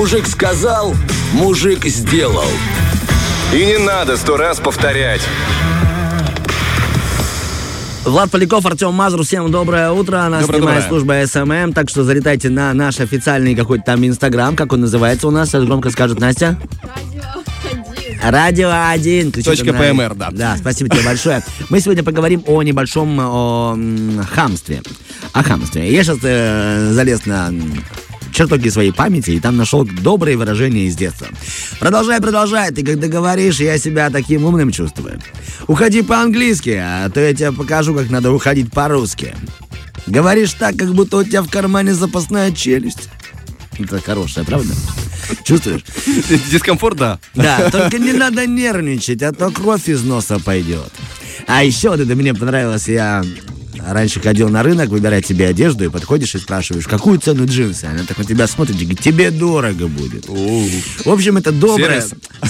Мужик сказал, мужик сделал. И не надо сто раз повторять. Влад Поляков, Артем Мазур, всем доброе утро. Наша Доброе, прямая доброе. служба SMM, так что залетайте на наш официальный какой-то там Инстаграм, как он называется у нас, сейчас громко скажет Настя. Радио 1. кричит Точка. PMR, да. Да, спасибо тебе большое. Мы сегодня поговорим о небольшом о, хамстве. О хамстве. Я сейчас э, залез на чертоги своей памяти и там нашел добрые выражения из детства. Продолжай, продолжай. Ты когда говоришь, я себя таким умным чувствую. Уходи по-английски, а то я тебе покажу, как надо уходить по-русски. Говоришь так, как будто у тебя в кармане запасная челюсть. Это хорошая, правда? Чувствуешь? Дискомфорт, да. Да, только не надо нервничать, а то кровь из носа пойдет. А еще вот это мне понравилось, я раньше ходил на рынок выбирать себе одежду, и подходишь и спрашиваешь, какую цену джинсы? Она так на тебя смотрит и говорит, тебе дорого будет. В общем, это доброе...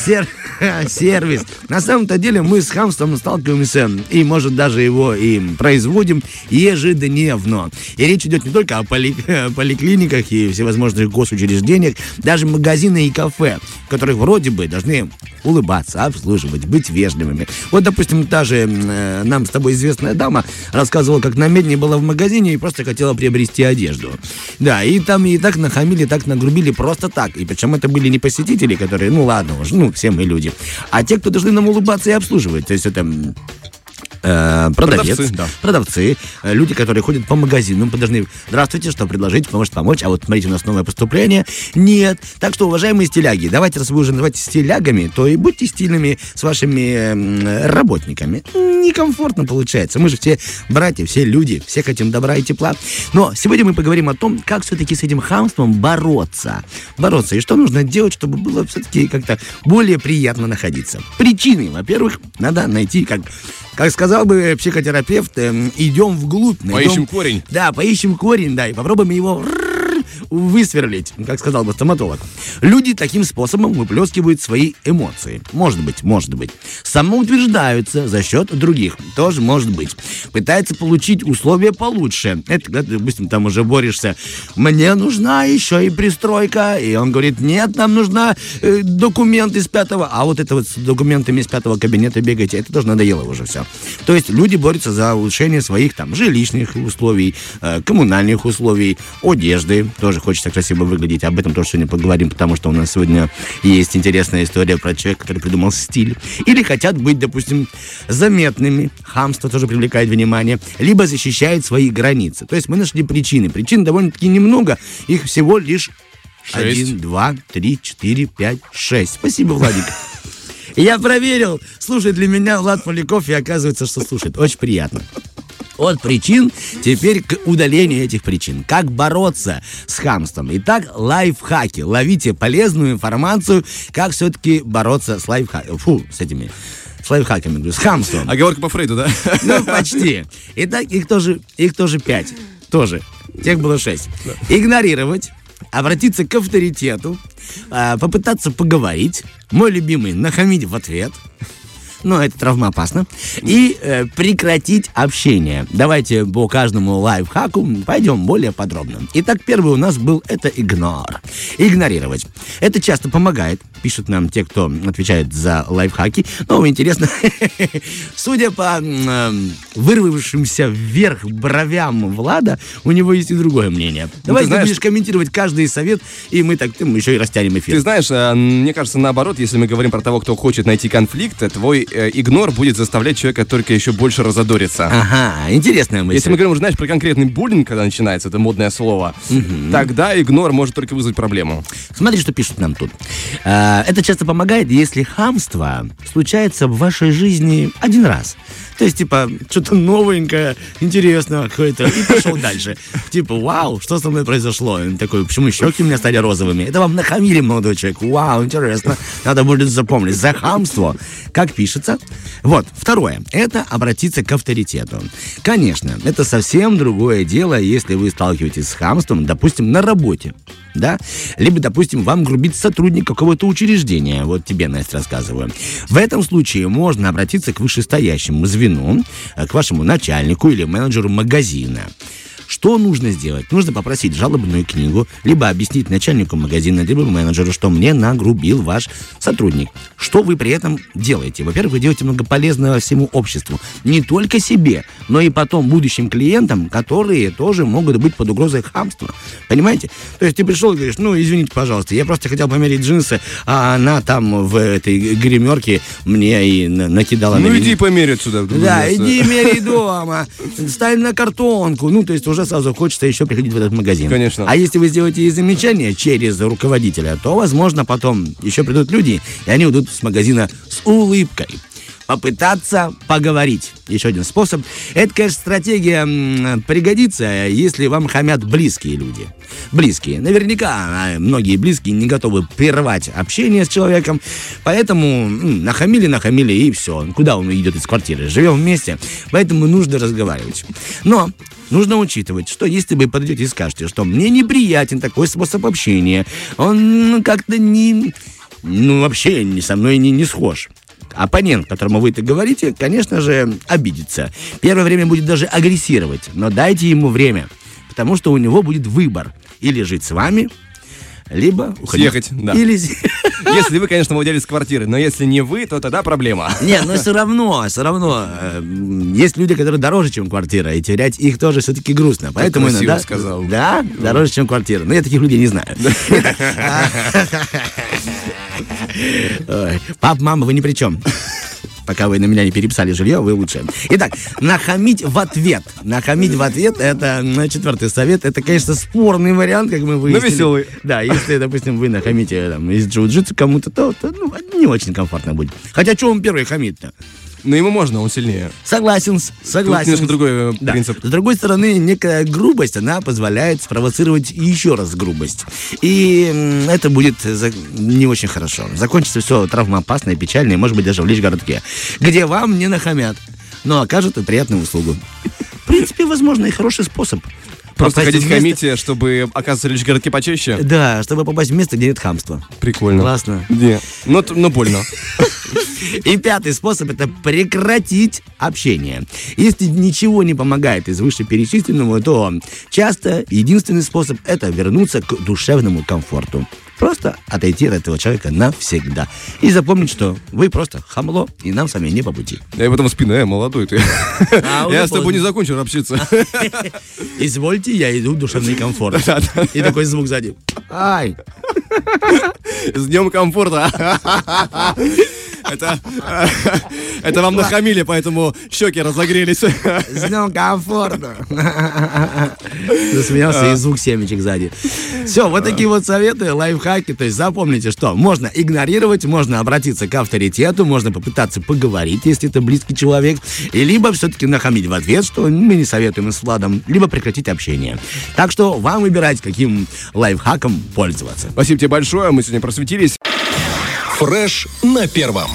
Сер- Сервис. На самом-то деле мы с хамством сталкиваемся, и, может, даже его и производим ежедневно. И речь идет не только о поли- поликлиниках и всевозможных госучреждениях, даже магазины и кафе, которых вроде бы должны улыбаться, обслуживать, быть вежливыми. Вот, допустим, та же э, нам с тобой известная дама рассказывала, как на Медне была в магазине и просто хотела приобрести одежду. Да, и там и так нахамили, так нагрубили просто так. И причем это были не посетители, которые, ну ладно уж, ну все мы люди, а те, кто должны нам улыбаться и обслуживать. То есть это э, продавец, Продавцы, да. продавцы, э, люди, которые ходят по магазинам, мы должны, здравствуйте, что предложить, может помочь, а вот смотрите, у нас новое поступление. Нет. Так что, уважаемые стиляги, давайте, раз вы уже называете стилягами, то и будьте стильными с вашими э, работниками. Некомфортно получается. Мы же все братья, все люди, все хотим добра и тепла. Но сегодня мы поговорим о том, как все-таки с этим хамством бороться. Бороться. И что нужно делать, чтобы было все-таки как-то более приятно находиться. Причины, во-первых, надо найти, как, как сказал бы психотерапевт, эм, идем вглубь. найдем- Поищем корень. Да, поищем корень, да, и попробуем его высверлить, как сказал бы стоматолог. Люди таким способом выплескивают свои эмоции. Может быть, может быть. Самоутверждаются за счет других. Тоже может быть. Пытается получить условия получше. Это когда, допустим, там уже борешься. Мне нужна еще и пристройка. И он говорит, нет, нам нужна э, документ из пятого. А вот это вот с документами из пятого кабинета бегайте, это тоже надоело уже все. То есть люди борются за улучшение своих там жилищных условий, э, коммунальных условий, одежды. Тоже хочется красиво выглядеть. Об этом тоже сегодня поговорим, потому что у нас сегодня есть интересная история про человека, который придумал стиль. Или хотят быть, допустим, заметными. Хамство тоже привлекает внимание. Либо защищает свои границы. То есть мы нашли причины. Причин довольно-таки немного. Их всего лишь Шесть. один, два, три, четыре, пять, шесть. Спасибо, Владик. Я проверил, слушает ли меня Влад Поляков, и оказывается, что слушает. Очень приятно. От причин теперь к удалению этих причин. Как бороться с хамством? Итак, лайфхаки. Ловите полезную информацию, как все-таки бороться с лайфхаками. Фу, с этими, с лайфхаками, говорю, с хамством. Оговорка по Фрейду, да? Ну, почти. Итак, их тоже, их тоже пять. Тоже. Тех было шесть. Игнорировать, обратиться к авторитету, а, попытаться поговорить. Мой любимый, нахамить в ответ. Но это травмоопасно. И э, прекратить общение. Давайте по каждому лайфхаку пойдем более подробно. Итак, первый у нас был это игнор. Игнорировать. Это часто помогает, пишут нам те, кто отвечает за лайфхаки. Но интересно, судя по эм, вырвавшимся вверх бровям Влада, у него есть и другое мнение. Давай ты будешь комментировать каждый совет, и мы так мы еще и растянем эфир. Ты знаешь, э, мне кажется, наоборот, если мы говорим про того, кто хочет найти конфликт, э, твой э, игнор будет заставлять человека только еще больше разодориться. Ага, интересная мысль. Если мы говорим уже, знаешь, про конкретный буллинг, когда начинается, это модное слово, тогда игнор может только вызвать проблему. Смотри, что пишут нам тут. А, Это часто помогает, если хамство случается в вашей жизни один раз. То есть, типа, что-то новенькое, интересное какое-то, и пошел дальше. Типа, вау, что со мной произошло? И он такой, почему щеки у меня стали розовыми? Это вам нахамили, молодой человек. Вау, интересно. Надо будет запомнить. За хамство. Как пишется? Вот, второе. Это обратиться к авторитету. Конечно, это совсем другое дело, если вы сталкиваетесь с хамством, допустим, на работе. Да? Либо, допустим, вам грубит сотрудник какого-то учреждения. Вот тебе, Настя, рассказываю. В этом случае можно обратиться к вышестоящему звену, э, к вашему начальнику или менеджеру магазина. Что нужно сделать? Нужно попросить жалобную книгу, либо объяснить начальнику магазина, либо менеджеру, что мне нагрубил ваш сотрудник. Что вы при этом делаете? Во-первых, вы делаете много полезного всему обществу. Не только себе, но и потом будущим клиентам, которые тоже могут быть под угрозой хамства. Понимаете? То есть ты пришел и говоришь, ну, извините, пожалуйста, я просто хотел померить джинсы, а она там в этой гримерке мне и на- накидала на Ну меня. иди померь отсюда. в другое Да, иди мери дома, ставь на картонку. Ну, то есть уже сразу хочется еще приходить в этот магазин. Конечно. А если вы сделаете ей замечание через руководителя, то, возможно, потом еще придут люди, и они уйдут с магазина с улыбкой. Попытаться поговорить. Еще один способ. Это, конечно, стратегия пригодится, если вам хамят близкие люди. Близкие. Наверняка а, многие близкие не готовы прервать общение с человеком, поэтому нахамили, нахамили и все. Куда он идет из квартиры? Живем вместе, поэтому нужно разговаривать. Но нужно учитывать, что если вы подойдете и скажете, что мне неприятен такой способ общения, он как-то не... Ну, вообще не со мной не, не схож. Оппонент, которому вы это говорите, конечно же, обидится. Первое время будет даже агрессировать, но дайте ему время, потому что у него будет выбор. Или жить с вами, либо уходить. Съехать, да. Или... Если вы, конечно, владелец квартиры, но если не вы, то тогда проблема. Не, но все равно, все равно, э, есть люди, которые дороже, чем квартира, и терять их тоже все-таки грустно. Поэтому иногда... сказал. Да, дороже, чем квартира. Но я таких людей не знаю. Пап, мама, вы ни при чем. Пока вы на меня не переписали жилье, вы лучше. Итак, нахамить в ответ. Нахамить в ответ, это м, четвертый совет. Это, конечно, спорный вариант, как мы выяснили. веселый. Да, если, допустим, вы нахамите там, из джиу-джитсу кому-то, то, то, ну, не очень комфортно будет. Хотя, что он первый хамит-то? Но ему можно, он сильнее. Согласен, согласен. немножко другой э, Да. принцип. С другой стороны, некая грубость, она позволяет спровоцировать еще раз грубость. И это будет не очень хорошо. Закончится все травмоопасно и печально, и, может быть, даже в лишь-городке, где вам не нахамят, но окажут и приятную услугу. В принципе, возможно, и хороший способ. Просто Попасть ходить в место- хамить, чтобы оказываться в городке почаще. Да, чтобы попасть в место, где нет хамства. Прикольно. Классно. Не. Но, но больно. И пятый способ это прекратить общение. Если ничего не помогает из вышеперечисленного, то часто единственный способ это вернуться к душевному комфорту. Просто отойти от этого человека навсегда. И запомнить, что вы просто хамло, и нам с вами не по пути. Я в спину, э, молодой ты. А, Я с тобой не закончил общаться. Извольте, я иду в душевный комфорт. И такой звук сзади. Ай! С днем комфорта. Это, это вам нахамили, поэтому щеки разогрелись. С днем комфорта. Засмеялся и звук семечек сзади. Все, вот такие вот советы, лайфхаки. То есть запомните, что можно игнорировать, можно обратиться к авторитету, можно попытаться поговорить, если это близкий человек, и либо все-таки нахамить в ответ, что мы не советуем с Владом, либо прекратить общение. Так что вам выбирать, каким лайфхаком пользоваться. Спасибо тебе большое, мы сегодня просветились. Фреш на первом.